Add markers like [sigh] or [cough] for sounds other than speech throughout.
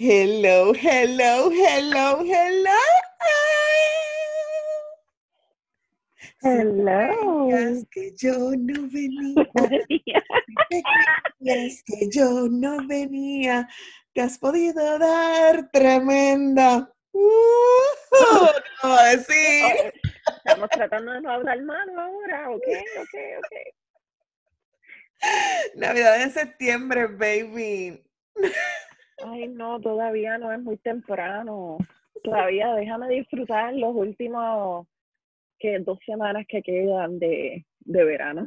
Hello, hello, hello, hello. Hello. Es que yo no venía. [laughs] Es que yo no venía. Te has podido dar tremenda. Uh, no a decir. Estamos tratando de no hablar malo ahora, ok, ok, ok. Navidad en septiembre, baby. Ay, no, todavía no es muy temprano. Todavía déjame disfrutar los últimos que dos semanas que quedan de, de verano.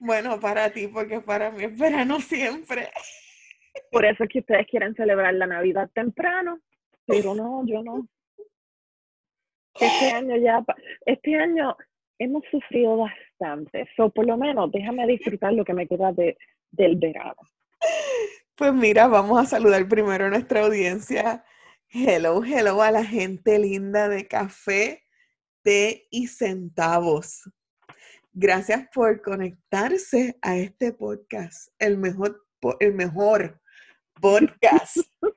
Bueno, para ti, porque para mí es verano siempre. Por eso es que ustedes quieren celebrar la Navidad temprano, pero no, yo no. Este año ya, este año hemos sufrido bastante, so por lo menos déjame disfrutar lo que me queda de, del verano. Pues mira, vamos a saludar primero a nuestra audiencia. Hello, hello a la gente linda de café, té y centavos. Gracias por conectarse a este podcast, el mejor, el mejor podcast. [laughs]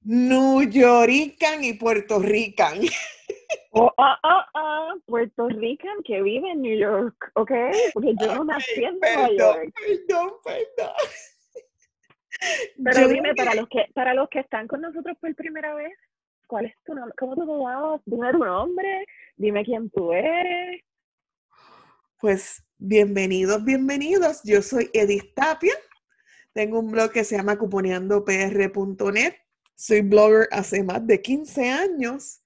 New Yorican y Puerto Rican. Oh, ah, ah, Puerto Rican que vive en New York, ¿ok? Porque yo no nací en Nueva Perdón, York. perdón, perdón. Pero dime, para los que para los que están con nosotros por primera vez, ¿cuál es tu nombre? ¿Cómo te llamas? Dime tu nombre, dime quién tú eres. Pues bienvenidos, bienvenidos. Yo soy Edith Tapia. Tengo un blog que se llama cuponeandopr.net. Soy blogger hace más de 15 años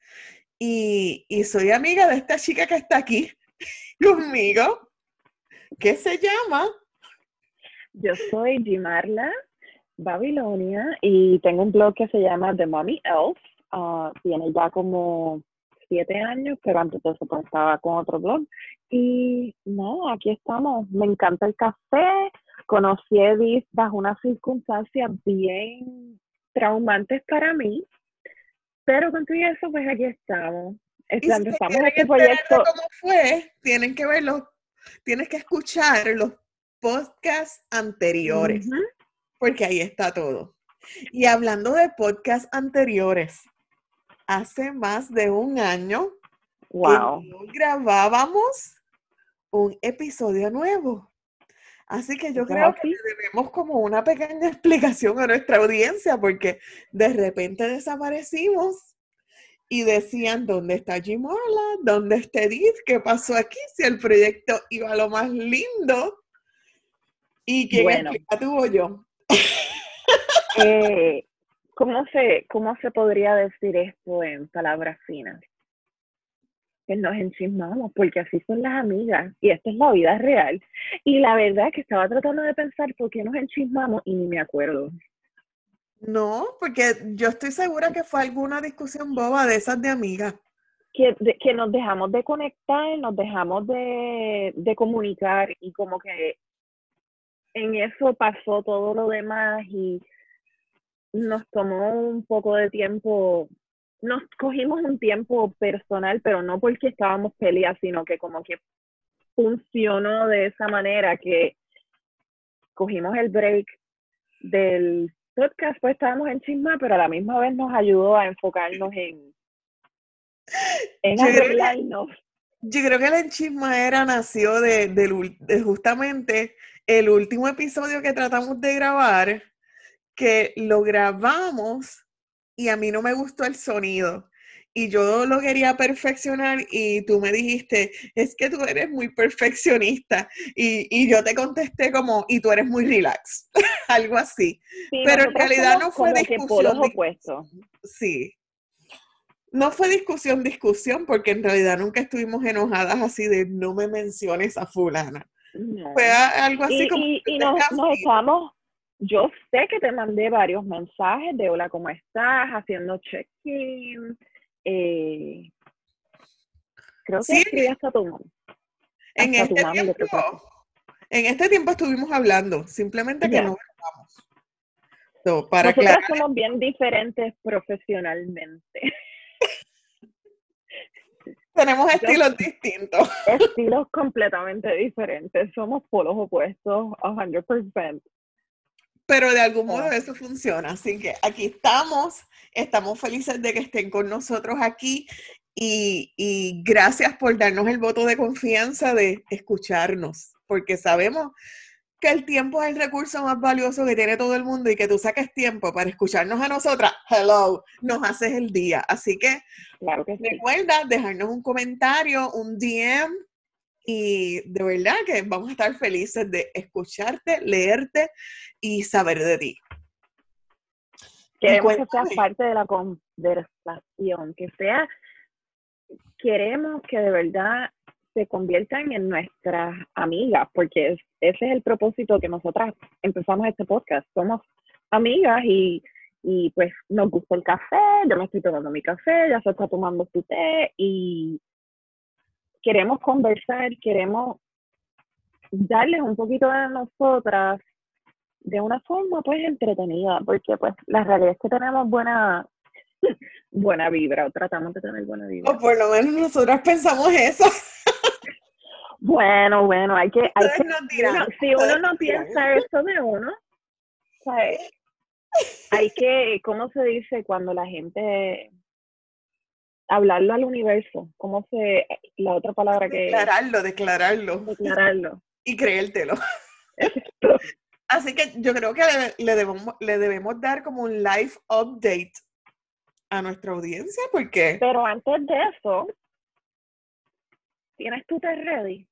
y, y soy amiga de esta chica que está aquí [laughs] conmigo, que se llama Yo soy Gimarla Babilonia y tengo un blog que se llama The Mommy Elf. Ah, tiene ya como siete años, pero antes de eso pues, estaba con otro blog. Y no, aquí estamos. Me encanta el café. Conocí a Edith bajo unas circunstancias bien traumantes para mí. Pero con todo eso, pues aquí estamos. Este, si quieren este proyecto. cómo fue, tienen que verlo, tienes que escuchar los podcasts anteriores. Porque ahí está todo. Y hablando de podcasts anteriores, hace más de un año que Wow. no grabábamos un episodio nuevo. Así que yo creo que le debemos como una pequeña [laughs] explicación a nuestra audiencia, porque de repente desaparecimos y decían, ¿dónde está Jimola? ¿Dónde está Edith? ¿Qué pasó aquí? Si el proyecto iba a lo más lindo. ¿Y quién Bueno. explica tú o yo? Eh, ¿cómo, se, ¿Cómo se podría decir esto en palabras finas? Que nos enchismamos, porque así son las amigas, y esta es la vida real. Y la verdad es que estaba tratando de pensar por qué nos enchismamos y ni me acuerdo. No, porque yo estoy segura que fue alguna discusión boba de esas de amigas. Que, de- que nos dejamos de conectar, nos dejamos de, de comunicar, y como que en eso pasó todo lo demás, y nos tomó un poco de tiempo, nos cogimos un tiempo personal, pero no porque estábamos peleadas, sino que como que funcionó de esa manera que cogimos el break del podcast, pues estábamos en chisma, pero a la misma vez nos ayudó a enfocarnos en, en Yo creo que- arreglarnos. Yo creo que el enchismadera nació de, ul- de justamente el último episodio que tratamos de grabar, que lo grabamos y a mí no me gustó el sonido. Y yo lo quería perfeccionar y tú me dijiste, es que tú eres muy perfeccionista. Y, y yo te contesté como, y tú eres muy relax, [laughs] algo así. Sí, Pero en realidad no fue discusión. Sí. No fue discusión, discusión, porque en realidad nunca estuvimos enojadas así de no me menciones a fulana. No. Fue algo así y, como y, y nos, nos. Yo sé que te mandé varios mensajes de hola, ¿cómo estás? Haciendo check-in. Eh, creo que Sí. escribí hasta tu mami. En hasta tu este mami tiempo, en este tiempo estuvimos hablando, simplemente que no grabamos. So, para Nosotras aclarar, somos bien diferentes profesionalmente. [laughs] tenemos estilos distintos. Estilos completamente diferentes. Somos polos opuestos 100%. Pero de algún modo eso funciona. Así que aquí estamos, estamos felices de que estén con nosotros aquí y, y gracias por darnos el voto de confianza de escucharnos, porque sabemos que el tiempo es el recurso más valioso que tiene todo el mundo y que tú saques tiempo para escucharnos a nosotras, hello, nos haces el día. Así que, Claro que sí. recuerda dejarnos un comentario, un DM y de verdad que vamos a estar felices de escucharte, leerte y saber de ti. Queremos que seas parte de la conversación, que sea, queremos que de verdad se conviertan en nuestras amigas, porque es- ese es el propósito que nosotras empezamos este podcast. Somos amigas y, y pues nos gusta el café, yo me estoy tomando mi café, ya se está tomando su té y queremos conversar, queremos darles un poquito de nosotras de una forma pues entretenida, porque pues la realidad es que tenemos buena [laughs] buena vibra, o tratamos de tener buena vibra. O por lo menos nosotras pensamos eso. Bueno, bueno, hay que, hay que uno- si uno no piensa eso de uno, ¿sabes? hay que, ¿cómo se dice cuando la gente hablarlo al universo? ¿Cómo se, la otra palabra que Declararlo, declararlo declararlo? y creértelo. Así que yo creo que le, le debemos, le debemos dar como un live update a nuestra audiencia porque Pero antes de eso, ¿tienes tu té ready?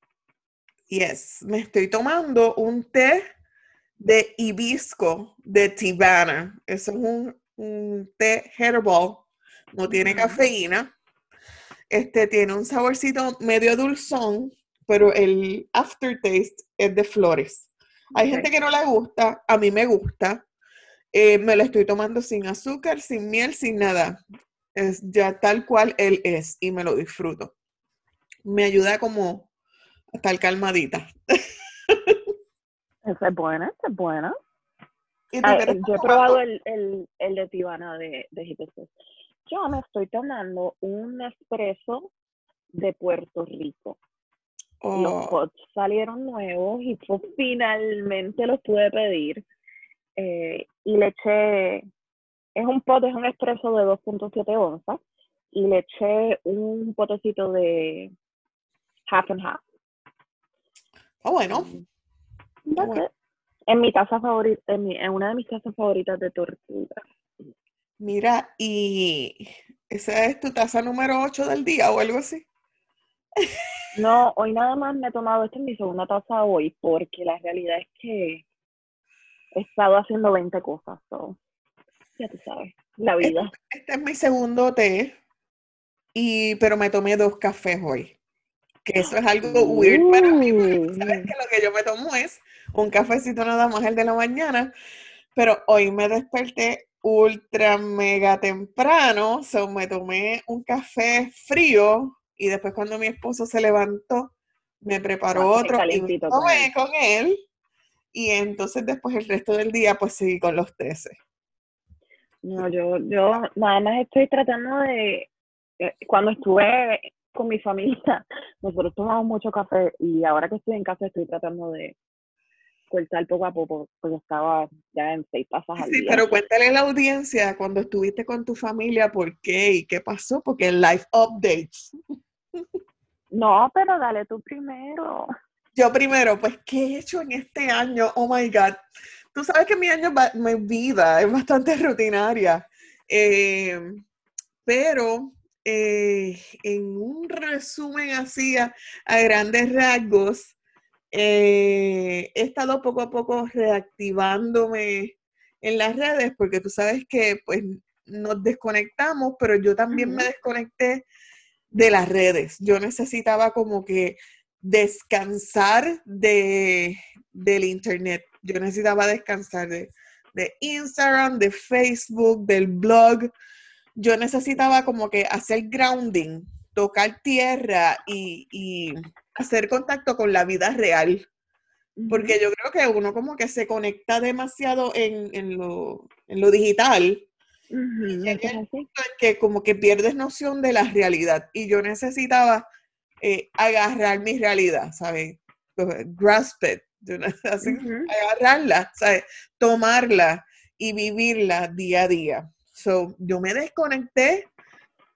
Yes, me estoy tomando un té de hibisco de Tibana. Eso es un, un té herbal, no tiene cafeína. Este tiene un saborcito medio dulzón, pero el aftertaste es de flores. Hay gente que no le gusta, a mí me gusta. Eh, me lo estoy tomando sin azúcar, sin miel, sin nada. Es ya tal cual él es y me lo disfruto. Me ayuda como a estar calmadita. Esa es buena, esa es buena. ¿Y tú Ah, yo he probado el, el, el de Tibana de, de hibiscus. Yo me estoy tomando un espresso de Puerto Rico. Los Oh, pots salieron nuevos y pues finalmente los pude pedir. Eh, y le eché, es un pot, es un espresso de 2.7 onzas. Y le eché un potecito de half and half. ah, bueno, Mm, bueno. it. En mi taza favorita, en, mi- en una de mis tazas favoritas de tortuga. Mira, y esa es tu taza número 8 del día o algo así. No, hoy nada más me he tomado, esta es mi segunda taza hoy, porque la realidad es que he estado haciendo 20 cosas, so, ya tú sabes, la vida. Este es mi segundo té, y, pero me tomé dos cafés hoy. Que eso es algo weird para mí, sabes que lo que yo me tomo es un cafecito nada más el de la mañana, pero hoy me desperté ultra mega temprano, so me tomé un café frío y después cuando mi esposo se levantó, me preparó Ah, otro y me tomé él. con él y entonces después el resto del día pues seguí con los teces. No, yo, yo nada más estoy tratando de, eh, cuando estuve con mi familia, [laughs] nosotros tomamos mucho café y ahora que estoy en casa estoy tratando de cortar poco a poco, porque estaba ya en seis tazas al Sí, día. pero cuéntale a la audiencia cuando estuviste con tu familia por qué y qué pasó, porque el live updates. No, pero dale tú primero. Yo primero, pues, ¿qué he hecho en este año? Oh my God. Tú sabes que mi año, mi vida es bastante rutinaria, eh, pero eh, en un resumen así a, a grandes rasgos, eh, he estado poco a poco reactivándome en las redes, porque tú sabes que pues nos desconectamos, pero yo también me desconecté de las redes. Yo necesitaba como que descansar de, del internet. Yo necesitaba descansar de, de Instagram, de Facebook, del blog. Yo necesitaba como que hacer grounding, tocar tierra y, y hacer contacto con la vida real. Porque yo creo que uno como que se conecta demasiado en, en lo, en lo digital Ujú, llega eso es el así. que como que pierdes noción de la realidad y yo necesitaba eh, agarrar mi realidad, ¿sabes? Pues, Grasp it, [laughs] así, agarrarla, ¿sabes? tomarla y vivirla día a día. So, yo me desconecté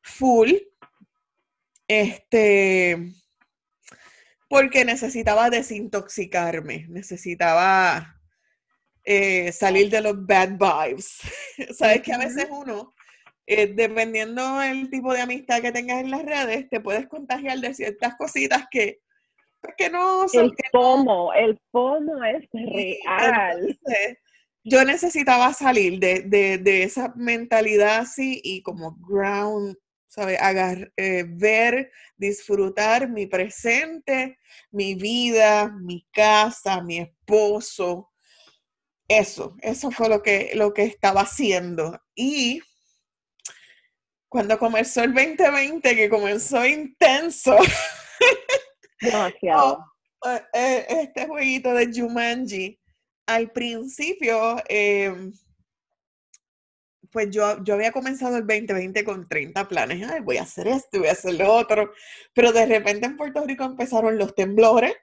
full, este, porque necesitaba desintoxicarme, necesitaba eh, salir de los bad vibes. [laughs] Sabes que a veces uno, eh, dependiendo del tipo de amistad que tengas en las redes, te puedes contagiar de ciertas cositas que, pues, que no son. El FOMO, el FOMO es real. yo necesitaba salir de, de, de, esa mentalidad así y como ground ¿sabes? Eh, ver, disfrutar mi presente, mi vida, mi casa, mi esposo. Eso, eso fue lo que, lo que estaba haciendo. Y cuando comenzó el 2020, que comenzó intenso, [laughs] Demasiado. Eh, eh, este jueguito de Jumanji, al principio, em, pues yo, yo había comenzado el 2020 con 30 planes, Ay, voy a hacer esto, voy a hacer lo otro, pero de repente en Puerto Rico empezaron los temblores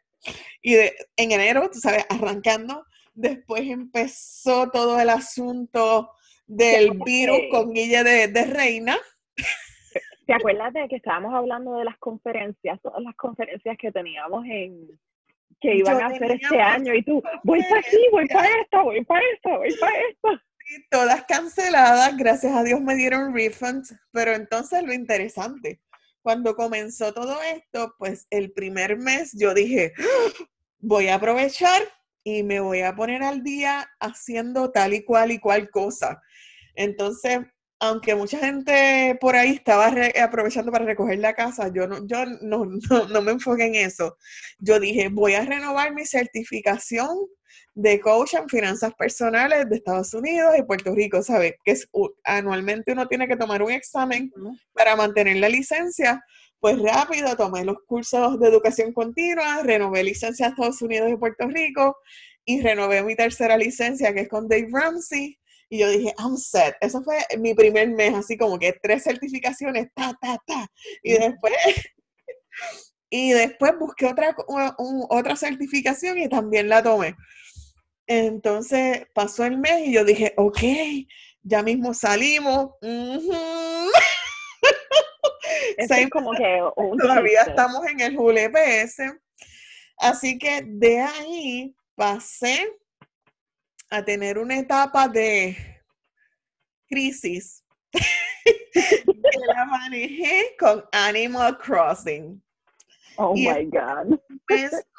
y de, en enero, tú sabes, arrancando, después empezó todo el asunto del virus con Guille de, de Reina. ¿Te acuerdas de que estábamos hablando de las conferencias, todas las conferencias que teníamos en que iban a hacer este año y tú, voy para aquí, voy para esta, voy para esta, voy para esta todas canceladas, gracias a Dios me dieron refunds, pero entonces lo interesante, cuando comenzó todo esto, pues el primer mes yo dije, voy a aprovechar y me voy a poner al día haciendo tal y cual y cual cosa. Entonces, aunque mucha gente por ahí estaba aprovechando para recoger la casa, yo, no, yo [laughs] no, no me enfoqué en eso. Yo dije, voy a renovar mi certificación de coach en finanzas personales de Estados Unidos y Puerto Rico, ¿sabes? Que es, anualmente uno tiene que tomar un examen para mantener la licencia. Pues rápido tomé los cursos de educación continua, renové licencia a Estados Unidos y Puerto Rico y renové mi tercera licencia que es con Dave Ramsey. Y yo dije, I'm set. Eso fue mi primer mes, así como que tres certificaciones, ta, ta, ta. Y después, [laughs] y después busqué otra, otra certificación y también la tomé. Entonces pasó el mes y yo dije, ok, ya mismo salimos. [laughs] es como que [laughs] todavía estamos en el JULEPS. Así que de ahí pasé a tener una etapa de crisis [laughs] que la manejé con Animal Crossing. Oh my God.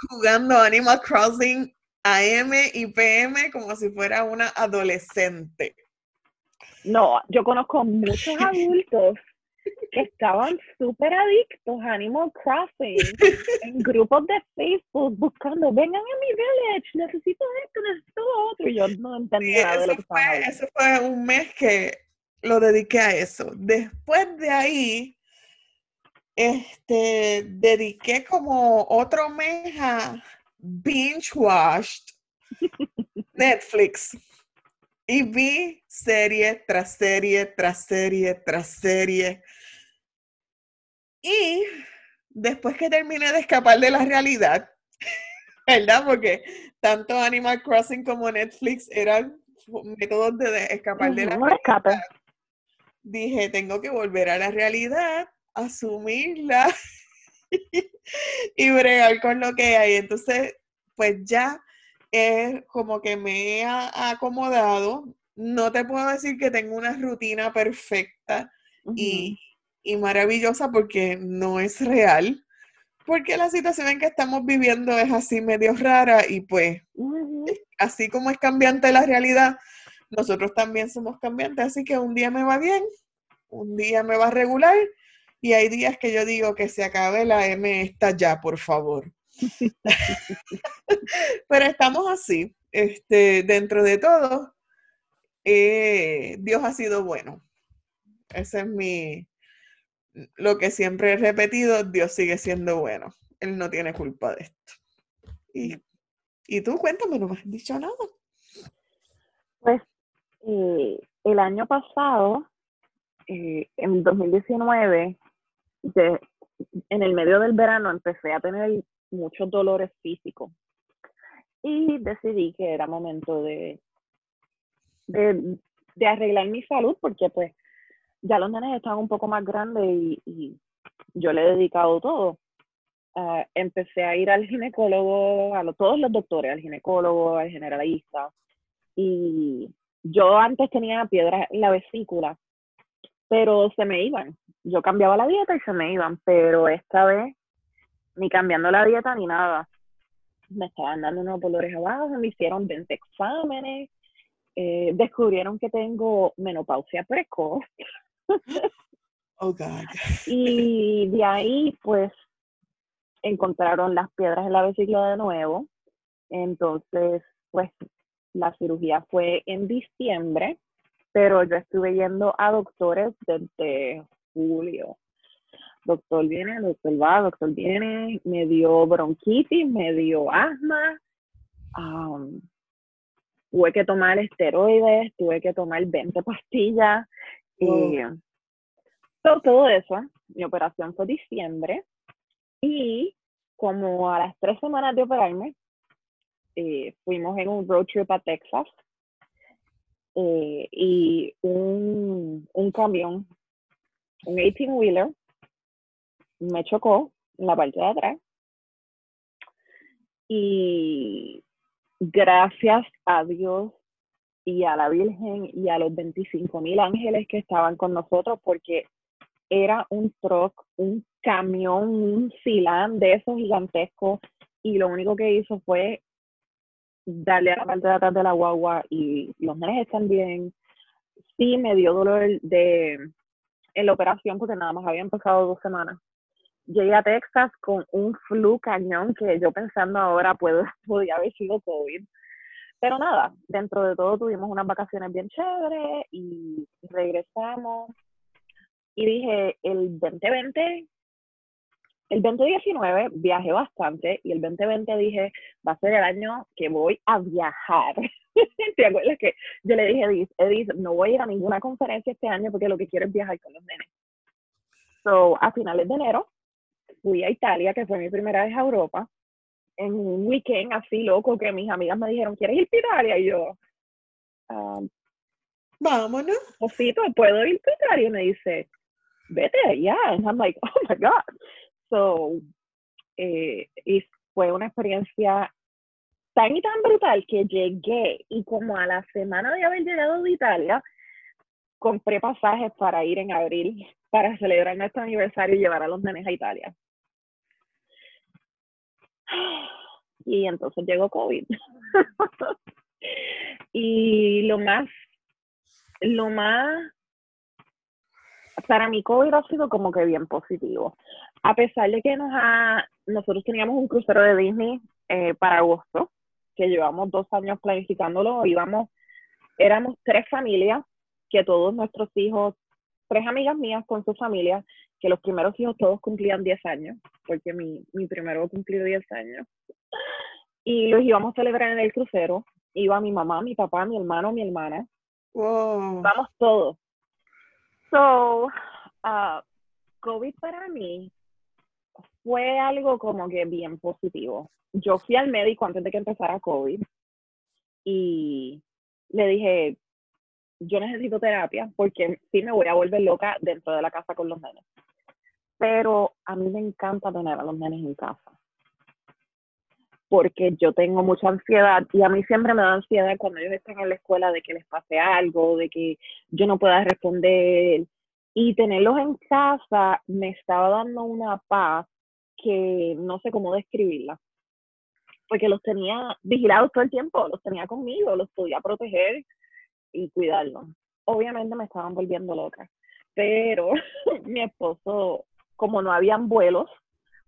jugando Animal Crossing AM y PM como si fuera una adolescente. No, yo conozco muchos adultos que estaban súper adictos a Animal Crossing [laughs] en grupos de Facebook buscando, vengan a mi village, necesito esto, necesito otro. Y yo no entendía nada de lo que fue, Eso fue un mes que lo dediqué a eso. Después de ahí, este, dediqué como otro mes a binge watched [laughs] Netflix y vi serie tras serie, tras serie, tras serie. Y después que terminé de escapar de la realidad, [laughs] ¿verdad? Porque tanto Animal Crossing como Netflix eran métodos de escapar de la realidad. Dije, tengo que volver a la realidad, asumirla [laughs] y bregar con lo que hay. Entonces, pues ya es como que me he acomodado. No te puedo decir que tengo una rutina perfecta y, maravillosa porque no es real. Porque la situación en que estamos viviendo es así medio rara y pues así como es cambiante la realidad, nosotros también somos cambiantes. Así que un día me va bien, un día me va regular y hay días que yo digo que se acabe la M esta ya, por favor. [laughs] Pero estamos así, este, dentro de todo, eh, Dios ha sido bueno. Ese es mi, lo que siempre he repetido, Dios sigue siendo bueno. Él no tiene culpa de esto. Y, y tú cuéntame, no me has dicho nada. Pues eh, el año pasado, eh, en 2019, en el medio del verano empecé a tener muchos dolores físicos. y decidí que era momento de, de, de arreglar mi salud porque pues ya los nenes estaban un poco más grandes y, yo le he dedicado todo. Ah, empecé a ir al ginecólogo, a todos los doctores, al ginecólogo, al generalista. Y yo antes tenía piedras en la vesícula, pero se me iban. Yo cambiaba la dieta y se me iban, pero esta vez ni cambiando la dieta ni nada. Me estaban dando unos dolores abajo, me hicieron 20 exámenes, eh, descubrieron que tengo menopausia precoz. [laughs] [laughs] oh, God. [laughs] y de ahí, pues, encontraron las piedras en la vesícula de nuevo. Entonces, pues, la cirugía fue en diciembre, pero yo estuve yendo a doctores desde julio. Doctor viene, doctor va, doctor viene, me dio bronquitis, me dio asma, tuve que tomar esteroides, tuve que tomar 20 pastillas, y todo, todo eso. Mi operación fue diciembre y como a las tres semanas de operarme, eh, fuimos en un road trip a Texas eh, y un, un camión, un 18-wheeler, me chocó en la parte de atrás y gracias a Dios y a la Virgen y a los 25 mil ángeles que estaban con nosotros porque era un truck, un camión, un silán de esos gigantescos y lo único que hizo fue darle a la parte de atrás de la guagua y los nenes están bien. Sí me dio dolor de en la operación porque nada más había empezado dos semanas. Llegué a Texas con un flu cañón que yo pensando ahora puedo, [laughs] podía haber sido COVID. Pero nada, dentro de todo tuvimos unas vacaciones bien chéveres y regresamos. Y dije, el 2020 el 2019 viajé bastante y el 2020 dije, va a ser el año que voy a viajar. [laughs] ¿Te acuerdas que yo le dije a Edith, Edith, no voy a ir a ninguna conferencia este año porque lo que quiero es viajar con los nenes? So, a finales de enero fui a Italia, que fue mi primera vez a Europa, en un weekend así loco que mis amigas me dijeron, ¿quieres ir a Italia? Y yo, um, vámonos. Josito, ¿puedo ir a Italia? Y me dice, vete, yeah. And I'm like, oh my God. So, eh, y fue una experiencia tan y tan brutal que llegué y como a la semana de haber llegado de Italia, compré pasajes para ir en abril para celebrar nuestro aniversario y llevar a los nenes a Italia. Y entonces llegó COVID. [laughs] y lo más, lo más para mí COVID ha sido como que bien positivo. A pesar de que nos ha, nosotros teníamos un crucero de Disney eh, para agosto, que llevamos dos años planificándolo, íbamos, éramos tres familias, que todos nuestros hijos, tres amigas mías con su familia, que los primeros hijos todos cumplían 10 años, porque mi, mi primero cumplió 10 años. Y los íbamos a celebrar en el crucero. Iba mi mamá, mi papá, mi hermano, mi hermana. Vamos todos. So, uh, COVID para mí fue algo como que bien positivo. Yo fui al médico antes de que empezara COVID y le dije, yo necesito terapia porque sí me voy a volver loca dentro de la casa con los nenes. Pero a mí me encanta tener a los nenes en casa porque yo tengo mucha ansiedad y a mí siempre me da ansiedad cuando ellos están en la escuela de que les pase algo, de que yo no pueda responder. Y tenerlos en casa me estaba dando una paz que no sé cómo describirla. Porque los tenía vigilados todo el tiempo, los tenía conmigo, los podía proteger y cuidarlos. Obviamente me estaban volviendo loca, pero [laughs] mi esposo, como no habían vuelos,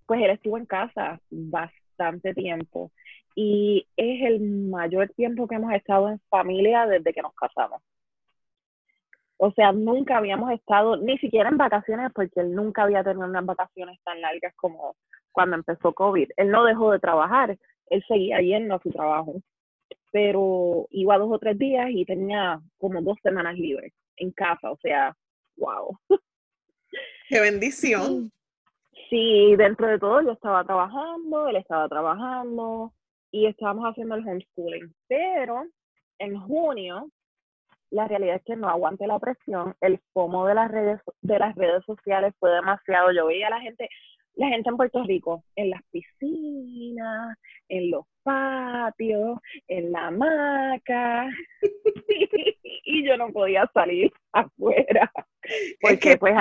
pues él estuvo en casa bastante tiempo y es el mayor tiempo que hemos estado en familia desde que nos casamos. O sea, nunca habíamos estado ni siquiera en vacaciones porque él nunca había tenido unas vacaciones tan largas como cuando empezó COVID. Él no dejó de trabajar, él seguía yendo a su trabajo, pero iba dos o tres días y tenía como dos semanas libres en casa, o sea, wow. Qué bendición sí, dentro de todo yo estaba trabajando, él estaba trabajando, y estábamos haciendo el homeschooling. Pero en junio, la realidad es que no aguanté la presión, el FOMO de las redes, de las redes sociales fue demasiado. Yo veía a la gente, la gente en Puerto Rico, en las piscinas, en los patios, en la hamaca, [laughs] y yo no podía salir [laughs] afuera. Porque es que pues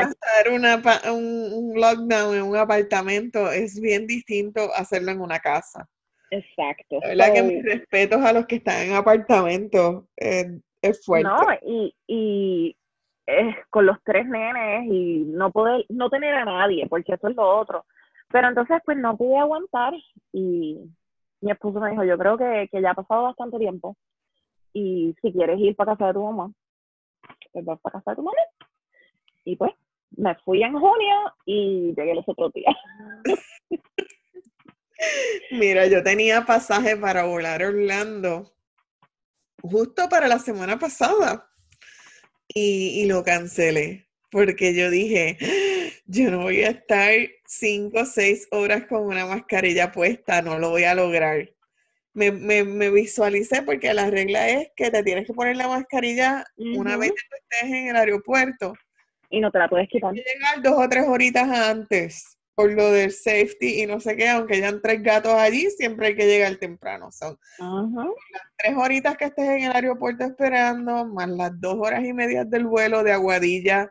una, un, un, lockdown en un apartamento es bien distinto hacerlo en una casa. Exacto. La verdad que mis respetos a los que están en apartamentos eh, es fuerte. No, y, y es con los tres nenes y no poder, no tener a nadie, porque eso es lo otro. Pero entonces pues no pude aguantar y mi esposo me dijo, yo creo que, que ya ha pasado bastante tiempo y si quieres ir para casa de tu mamá, pues vas para casa de tu mamá. Y pues me fui en junio y llegué los otros días. [laughs] Mira, yo tenía pasaje para volar a Orlando justo para la semana pasada y, y lo cancelé porque yo dije, yo no voy a estar cinco o seis horas con una mascarilla puesta, no lo voy a lograr. Me, me, me, visualicé porque la regla es que te tienes que poner la mascarilla una vez que estés en el aeropuerto. Y no te la puedes quitar. llegar dos o tres horitas antes por lo del safety y no sé qué, aunque hayan tres gatos allí, siempre hay que llegar temprano. Son las tres horitas que estés en el aeropuerto esperando, más las dos horas y media del vuelo de Aguadilla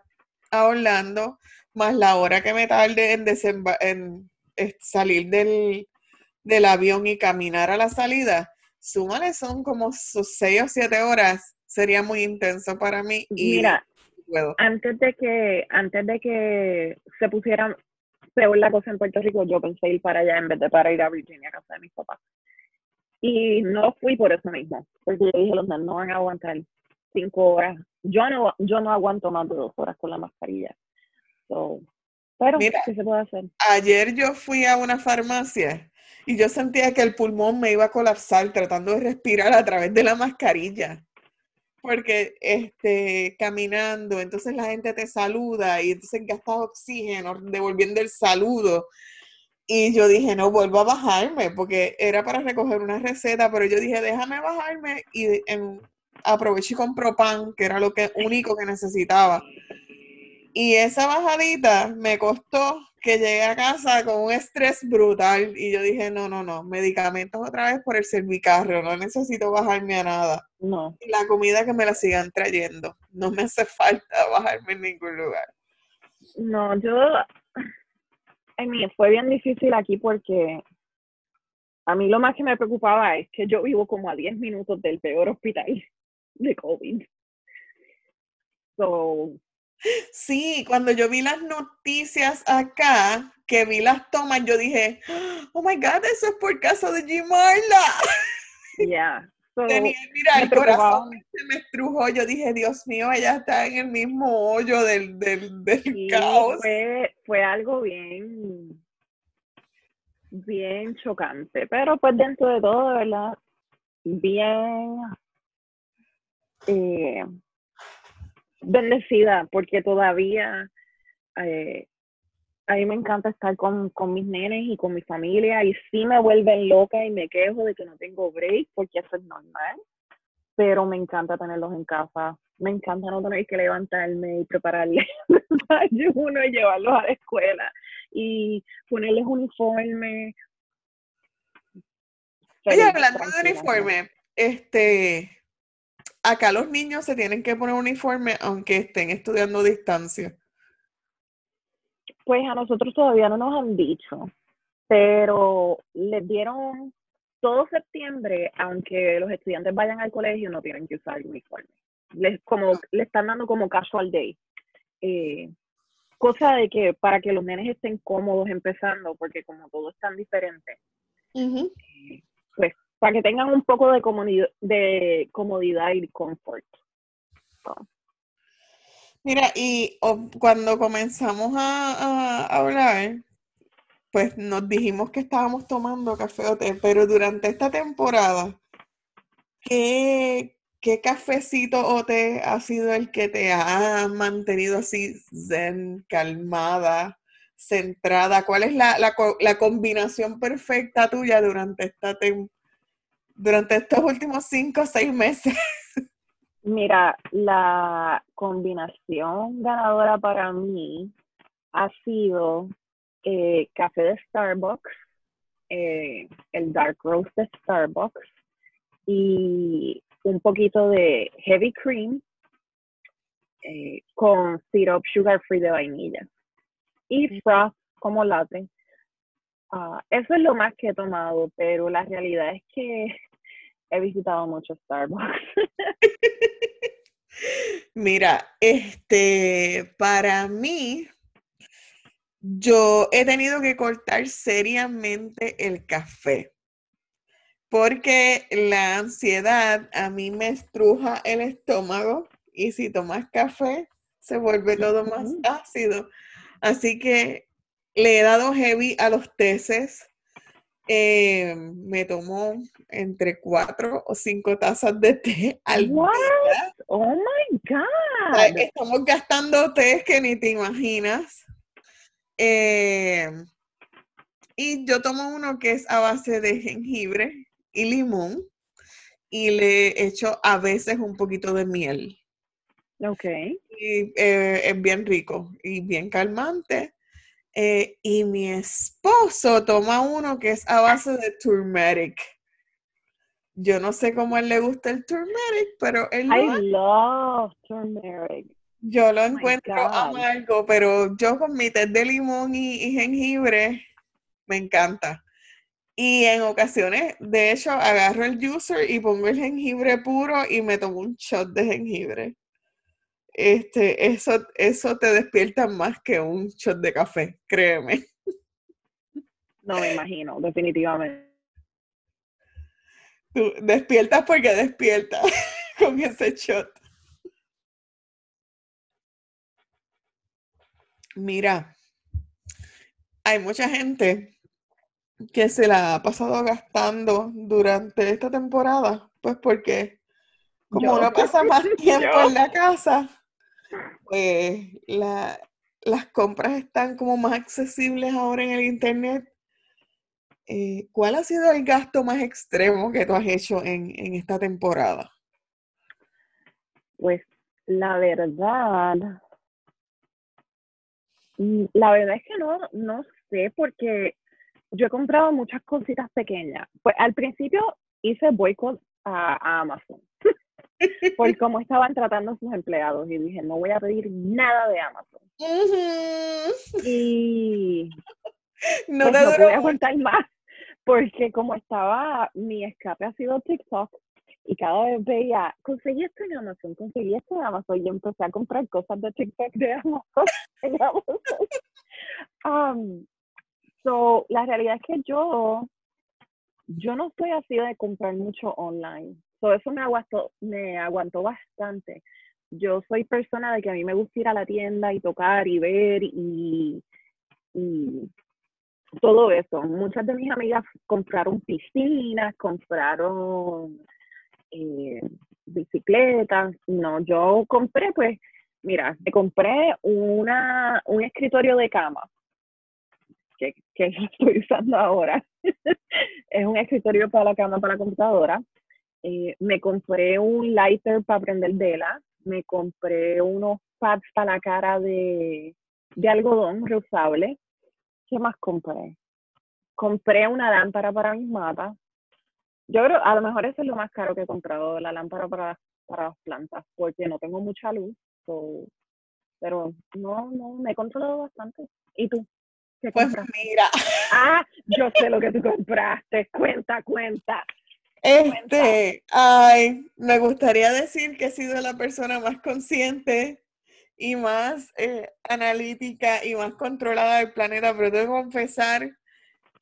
a Orlando, más la hora que me tarde en, en salir del, del, avión y caminar a la salida, súmale, son como sus seis o siete horas, sería muy intenso para mí. Y Mira, antes de que, antes de que se pusieran peor la cosa en Puerto Rico, yo pensé ir para allá en vez de para ir a Virginia a casa de mis papás. Y no fui por eso mismo, porque yo dije, los no van a aguantar cinco horas yo no, yo no aguanto más de dos horas con la mascarilla. pero, Mira, ¿qué se puede hacer? Ayer yo fui a una farmacia y yo sentía que el pulmón me iba a colapsar tratando de respirar a través de la mascarilla. Porque este, caminando, entonces la gente te saluda y entonces gastas oxígeno, devolviendo el saludo. Y yo dije, no, vuelvo a bajarme, porque era para recoger una receta, pero yo dije, déjame bajarme y en aproveché y compró pan, que era lo que, único que necesitaba. Y esa bajadita me costó que llegué a casa con un estrés brutal y yo dije, no, no, no, medicamentos otra vez por el servicarro, no necesito bajarme a nada. No. Y la comida que me la sigan trayendo, no me hace [laughs] falta bajarme en ningún lugar. No, yo, a mí fue bien difícil aquí porque a mí lo más que me preocupaba es que yo vivo como a 10 minutos del peor hospital de COVID. So, sí, cuando yo vi las noticias acá, que vi las tomas, yo dije, oh my God, eso es por caso de Gimarla. [laughs] Yeah. Tenía, mira, el corazón se me estrujó. Yo dije, Dios mío, ella está en el mismo hoyo del, del, del caos. Fue, fue algo bien, bien chocante. Pero pues dentro de todo, ¿verdad? Bien eh, bendecida porque todavía eh, a mí me encanta estar con, con, mis nenes y con mi familia y sí me vuelven loca y me quejo de que no tengo break porque eso es normal, pero me encanta tenerlos en casa, me encanta no tener que levantarme y prepararles [laughs] desayuno y llevarlos a la escuela y ponerles uniforme. Oye, hablando de uniforme, este, acá los niños se tienen que poner uniforme aunque estén estudiando a distancia. Pues a nosotros todavía no nos han dicho, pero les dieron todo septiembre, aunque los estudiantes vayan al colegio, no tienen que usar el uniforme. Les, como, le están dando como casual day. Eh, cosa de que para que los nenes estén cómodos empezando, porque como todo es tan diferente, eh, pues para que tengan un poco de, comodidad, de y confort. Mira, y cuando comenzamos a, hablar, pues nos dijimos que estábamos tomando café o té, pero durante esta temporada, ¿qué, qué cafecito o té ha sido el que te ha mantenido así zen, calmada, centrada? ¿Cuál es la, la, la combinación perfecta tuya durante esta temporada? Durante estos últimos cinco o seis meses? [laughs] Mira, la combinación ganadora para mí ha sido eh, café de Starbucks, eh, el Dark Roast de Starbucks y un poquito de heavy cream eh, con syrup sugar free de vainilla y frost como latte. Ah, eso es lo más que he tomado, pero la realidad es que he visitado mucho Starbucks. [laughs] Mira, este, para mí, yo he tenido que cortar seriamente el café porque la ansiedad a mí me estruja el estómago y si tomas café se vuelve todo más ácido. Así que le he dado heavy a los teces. Eh, me tomo entre cuatro o cinco tazas de té [laughs] al día. Oh my God. Estamos gastando té que ni te imaginas. Eh, y yo tomo uno que es a base de jengibre y limón y le echo a veces un poquito de miel. Ok. Y eh, es bien rico y bien calmante. Eh, y mi esposo toma uno que es a base de turmeric. Yo no sé cómo a él le gusta el turmeric, pero él I love turmeric. Yo lo oh encuentro amargo, pero yo con mi té de limón y, jengibre me encanta. Y en ocasiones, de hecho, agarro el juicer y pongo el jengibre puro y me tomo un shot de jengibre. Este, eso, eso te despierta más que un shot de café, créeme. No me imagino, definitivamente. Tú despiertas porque despiertas [laughs] con ese shot. Mira, hay mucha gente que se la ha pasado gastando durante esta temporada, pues porque como uno pasa más [laughs] tiempo en la casa, pues las compras están como más accesibles ahora en el internet. Eh, ¿Cuál ha sido el gasto más extremo que tú has hecho en, en esta temporada? Pues la verdad, mm, la verdad es que no, no sé porque yo he comprado muchas cositas pequeñas. Pues al principio hice boicot a, Amazon por cómo estaban tratando a sus empleados y dije, no voy a pedir nada de Amazon. Y [laughs] no, pues, no voy a contar más porque como estaba, mi escape ha sido TikTok y cada vez veía, conseguí esto en Amazon, conseguí esto en Amazon y empecé a comprar cosas de TikTok de Amazon. [laughs] En Amazon. Um, So, la realidad es que yo, yo no estoy así de comprar mucho online. So, eso me aguantó, me aguantó bastante. Yo soy persona de que a mí me gusta ir a la tienda y tocar y ver y, y todo eso. Muchas de mis amigas compraron piscinas, compraron eh, bicicletas. No, yo compré, pues, mira, me compré una, un escritorio de cama que, que [laughs] estoy usando ahora. [laughs] es un escritorio para la cama, para la computadora. Eh, me compré un lighter para prender vela. Me compré unos pads para la cara de, de algodón reusable. ¿Qué más compré? Compré una lámpara para mis matas. Yo creo, a lo mejor eso es lo más caro que he comprado, la lámpara para, para las plantas, porque no tengo mucha luz. pero no, no, me he controlado bastante. ¿Y tú? pues mira. Ah, yo sé lo que tú compraste. Cuenta, cuenta. Este, ay, me gustaría decir que he sido la persona más consciente y más eh, analítica y más controlada del planeta, pero tengo que confesar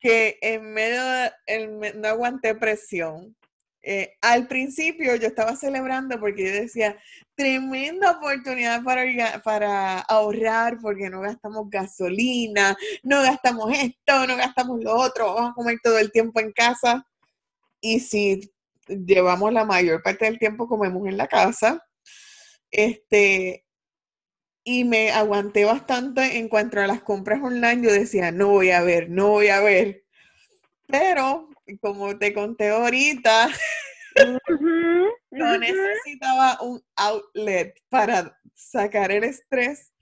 que en medio de, no aguanté presión. Eh, al principio yo estaba celebrando porque yo decía, tremenda oportunidad para, para ahorrar porque no gastamos gasolina, no gastamos esto, no gastamos lo otro, vamos a comer todo el tiempo en casa. Y si llevamos la mayor parte del tiempo comemos en la casa, este, y me aguanté bastante en cuanto a las compras online, yo decía, no voy a ver, no voy a ver. Pero como te conté ahorita, yo [laughs] necesitaba un outlet para sacar el estrés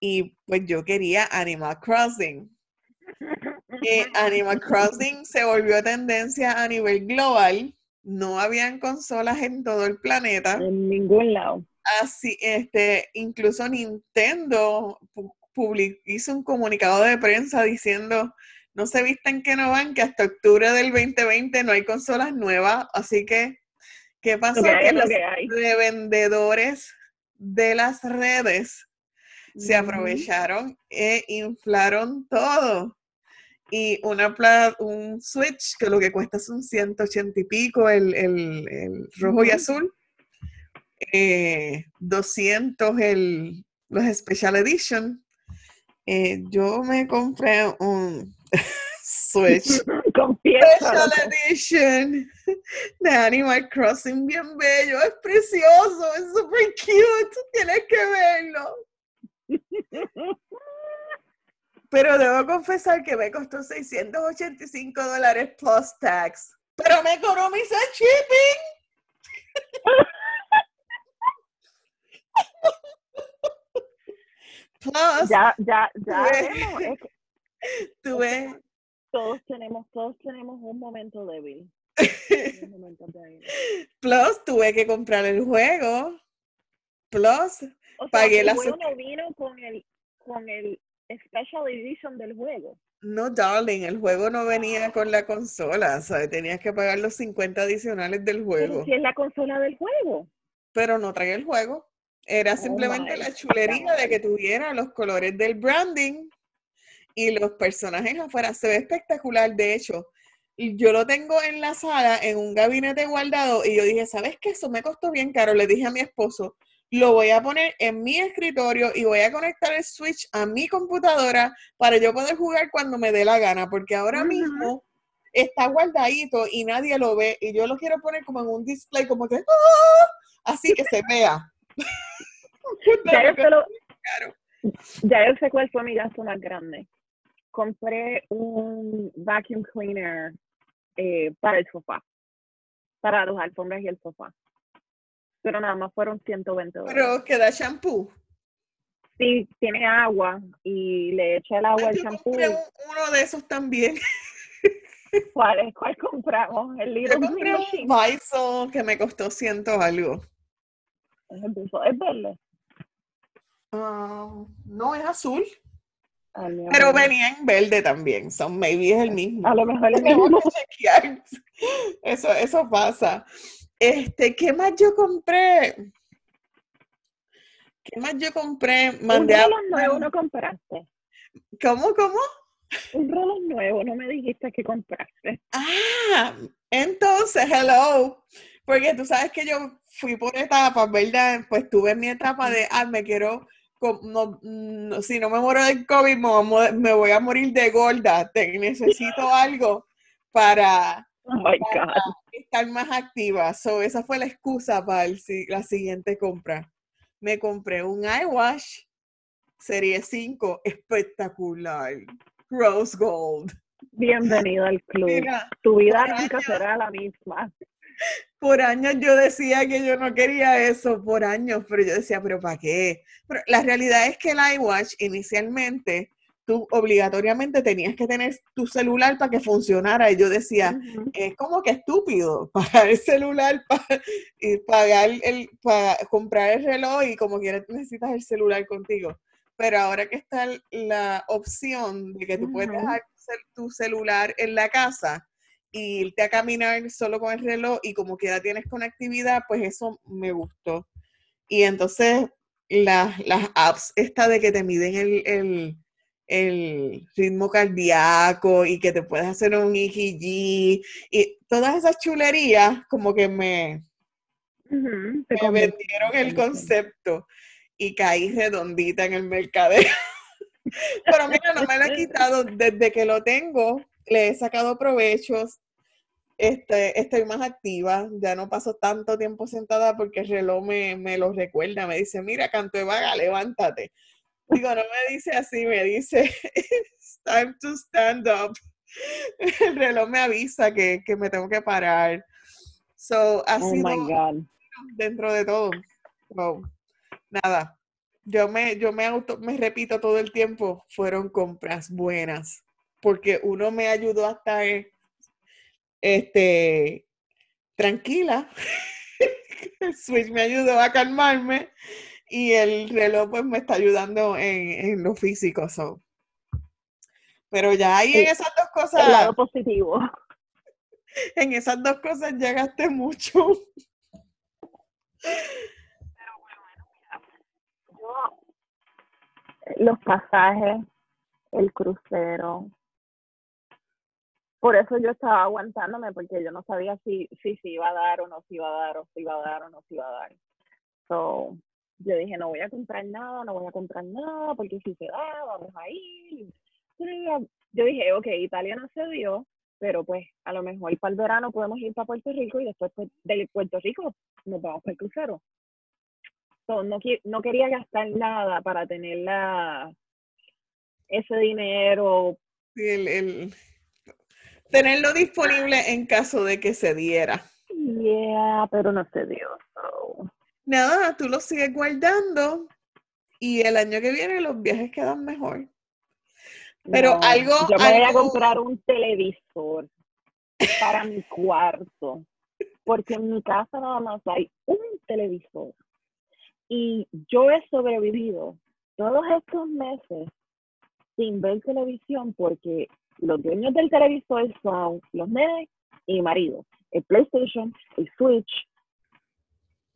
y pues yo quería Animal Crossing. [laughs] Y Animal Crossing se volvió tendencia a nivel global. No habían consolas en todo el planeta. En ningún lado. Así, este, incluso Nintendo hizo un comunicado de prensa diciendo no se visten que no van, que hasta octubre del 2020 no hay consolas nuevas, así que, ¿qué pasó? que los revendedores de las redes se aprovecharon e inflaron todo. Y una un Switch que lo que cuesta son 180 y pico, el, rojo y azul, 200 eh, el, los Special Edition. Eh, yo me compré un [laughs] Switch [laughs] Special Edition de Animal Crossing, bien bello, es precioso, es super cute, tienes que verlo. [laughs] Pero debo confesar que me costó 685 dólares plus tax. Pero me economizó shipping. plus. Ya, ya, ya. Tuve, [laughs] todos tenemos, todos tenemos un momento débil. Plus, tuve que comprar el juego. Plus, pagué la... El juego no vino con el, con el Special Edition del juego. No, darling, el juego no venía con la consola, ¿sabes? Tenías que pagar los 50 adicionales del juego. Pero si es la consola del juego. Pero no traía el juego. Era oh simplemente la chulería de que tuviera los colores del branding y los personajes afuera. Se ve espectacular, de hecho. Y yo lo tengo en la sala, en un gabinete guardado, y yo dije, ¿sabes qué? Eso me costó bien caro. Le dije a mi esposo, lo voy a poner en mi escritorio y voy a conectar el Switch a mi computadora para yo poder jugar cuando me dé la gana, porque ahora mismo está guardadito y nadie lo ve, y yo lo quiero poner como en un display, como que, ¡ah! así que se vea. [laughs] ya, yo ya yo sé cuál fue mi gasto más grande compré un vacuum cleaner eh, para el sofá, para los alfombras y el sofá. Pero nada más fueron 120 dólares. Pero queda shampoo. Sí, tiene agua y le eché el agua al shampoo. Compré uno de esos también. [laughs] ¿Cuál es? ¿Cuál compramos? El Yo compré un Visol que me costó ciento algo. ¿Es verde? Ah, no, es azul. Pero venía en verde también, son maybe es el mismo. A lo mejor es [laughs] mismo. Eso, eso pasa. Este, ¿qué más yo compré? ¿Qué más yo compré? Mandé un reloj nuevo no compraste. ¿Cómo, cómo? Un reloj nuevo, no me dijiste que compraste. Ah, entonces, hello. Porque tú sabes que yo fui por etapas, ¿verdad? Pues tuve mi etapa de, ah, me quiero no, si no me muero del COVID, me, voy a morir de gorda. necesito algo para, oh estar más activa. So, esa fue la excusa para la siguiente compra. Me compré un eyewash Serie 5, espectacular. Rose Gold. Bienvenido al club. tu vida nunca será la misma por años yo decía que yo no quería eso, por años, pero yo decía, pero ¿para qué? Pero la realidad es que el iWatch inicialmente tú obligatoriamente tenías que tener tu celular para que funcionara. Y yo decía, es como que estúpido [laughs] pagar el celular para, y pagar el, para comprar el reloj y como quieras necesitas el celular contigo. Pero ahora que está la opción de que tú puedes dejar tu celular en la casa, y irte a caminar solo con el reloj y como que ya tienes conectividad, pues eso me gustó. Y entonces las apps esta de que te miden el, ritmo cardíaco y que te puedes hacer un EKG y todas esas chulerías como que me, me vendieron el concepto y caí redondita en el mercadeo. [laughs] Pero mira, no me lo he [laughs] quitado desde que lo tengo le he sacado provechos, este, estoy más activa, ya no paso tanto tiempo sentada porque el reloj me, me lo recuerda, me dice, mira, canto de vaga, levántate. Digo, no me dice así, me dice, it's [laughs] time to stand up. el reloj me avisa que, me tengo que parar. So, ha oh sido dentro de todo. nada, yo me, yo me auto, me repito todo el tiempo, fueron compras buenas, porque uno me ayudó a estar este, tranquila. [laughs] el Switch me ayudó a calmarme y el reloj pues me está ayudando en, en lo físico. Pero ya ahí en esas dos cosas. El lado positivo. [laughs] En esas dos cosas llegaste mucho. [laughs] Pero bueno, yo, los pasajes, el crucero. Por eso yo estaba aguantándome, porque yo no sabía si, si se iba a dar o no se iba a dar, o si iba a dar o no se iba a dar. So, yo dije, no voy a comprar nada, no voy a comprar nada, porque si se da, vamos a ir yo dije, ok, Italia no se dio, pero pues a lo mejor para el verano podemos ir para Puerto Rico y después pues, de Puerto Rico nos vamos para el crucero. So, no, no quería gastar nada para tener la, ese dinero. el, tenerlo disponible en caso de que se diera. Yeah, pero no se dio. Nada, tú lo sigues guardando y el año que viene los viajes quedan mejor. Pero algo. Yo me voy a comprar un televisor para mi cuarto. Porque en mi casa nada más hay un televisor. Y yo he sobrevivido todos estos meses sin ver televisión porque los dueños del televisor son los nenes y mi marido. El PlayStation, el Switch,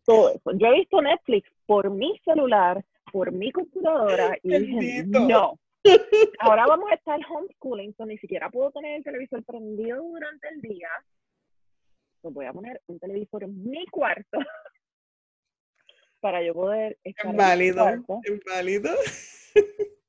todo eso. Yo he visto Netflix por mi celular, por mi computadora y dije, no, [laughs] Ahora vamos a estar homeschooling, so ni siquiera puedo tener el televisor prendido durante el día. Pues voy a poner un televisor en mi cuarto [laughs] para yo poder estar válido, en válido. [laughs]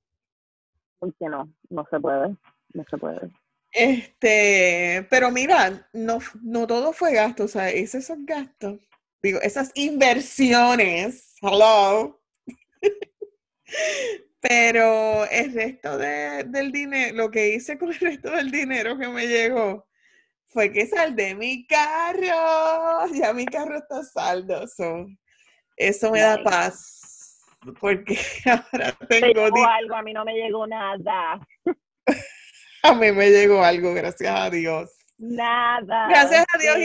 Porque no, no se puede, no se puede. Este, pero mira, no, no todo fue gasto, o sea, esos son gastos. Digo, esas inversiones, hello. [laughs] Pero el resto del dinero, lo que hice con el resto del dinero que me llegó, fue que saldé mi carro. Ya mi carro está saldo. eso me da paz. Porque [laughs] ahora tengo. algo, a mí no me llegó nada. [laughs] a mí me llegó algo, gracias a Dios. Nada. Gracias a Dios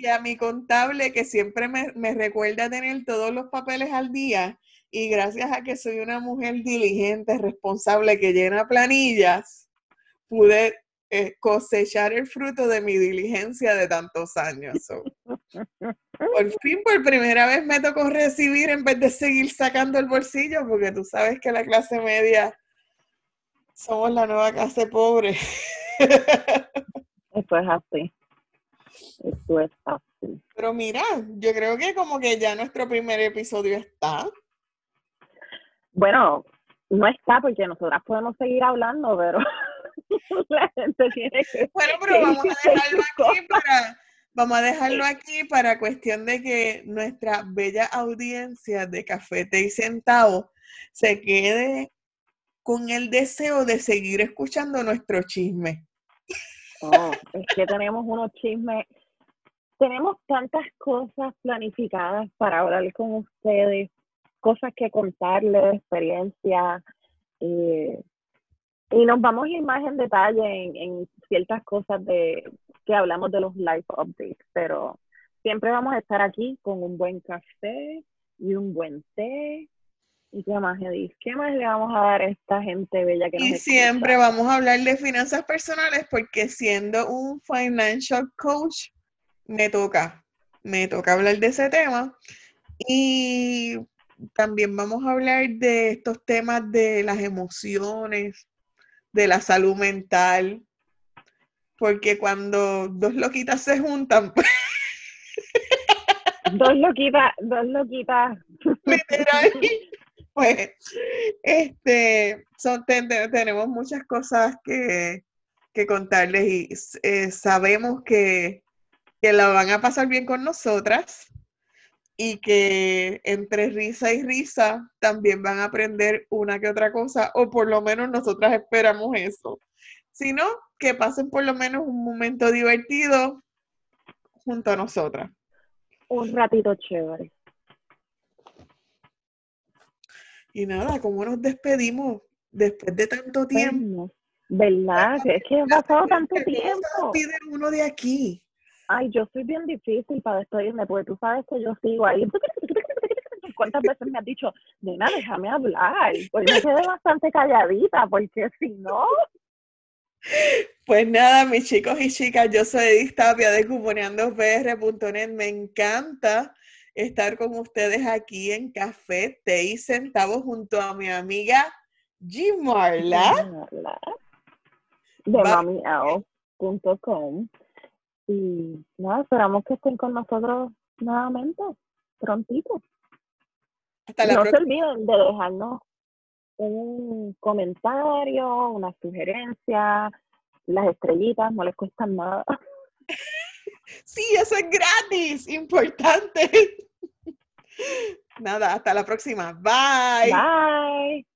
y a, mi contable que siempre me, me recuerda tener todos los papeles al día y gracias a que soy una mujer diligente, responsable, que llena planillas, pude eh, cosechar el fruto de mi diligencia de tantos años. por fin, por primera vez me tocó recibir en vez de seguir sacando el bolsillo, porque tú sabes que la clase media somos la nueva clase pobre. [laughs] Esto es así. Esto es así. Pero mira, yo creo que como que ya nuestro primer episodio está. Bueno, no está porque nosotras podemos seguir hablando, pero [laughs] la gente tiene que. Bueno, pero vamos a dejarlo aquí para. Vamos a dejarlo aquí para cuestión de que nuestra bella audiencia de Café y Centavo se quede con el deseo de seguir escuchando nuestro chisme. Oh, es que tenemos unos chismes, tenemos tantas cosas planificadas para hablar con ustedes, cosas que contarles, experiencias, eh, y nos vamos a ir más en detalle en, ciertas cosas de que hablamos de los live updates, pero siempre vamos a estar aquí con un buen café y un buen té. ¿Y qué más, Edith? ¿Qué más le vamos a dar a esta gente bella que nos Y siempre vamos a hablar de finanzas personales porque siendo un financial coach, me toca, me toca hablar de ese tema. Y también vamos a hablar de estos temas de las emociones, de la salud mental, porque cuando dos loquitas se juntan, pues, [laughs] dos loquitas, dos loquitas. Literal. Pues, este, tenemos muchas cosas que, contarles y eh, sabemos que, que la van a pasar bien con nosotras y que entre risa y risa también van a aprender una que otra cosa, o por lo menos nosotras esperamos eso. Si no, que pasen por lo menos un momento divertido junto a nosotras. Un ratito chévere. Y nada, ¿cómo nos despedimos después de tanto tiempo? ¿Verdad? Es que ha pasado tanto tiempo. pide uno de aquí? Ay, yo soy bien difícil para despedirme, porque tú sabes que yo sigo ahí. [laughs] ¿Cuántas veces me has dicho, nena, déjame hablar? Pues me quedé bastante calladita, porque si no. Pues nada, mis chicos y chicas, yo soy Edith Tapia de cuponeandopr.net. Me encanta estar con ustedes aquí en Café, Té y Centavos junto a mi amiga Jim Marla. De mamiel.com. Y nada, esperamos que estén con nosotros nuevamente, prontito. no se olviden de dejarnos un comentario, una sugerencia, las estrellitas no les cuestan nada. [laughs] Sí, eso es gratis, importante. Nada, hasta la próxima. Bye. Bye.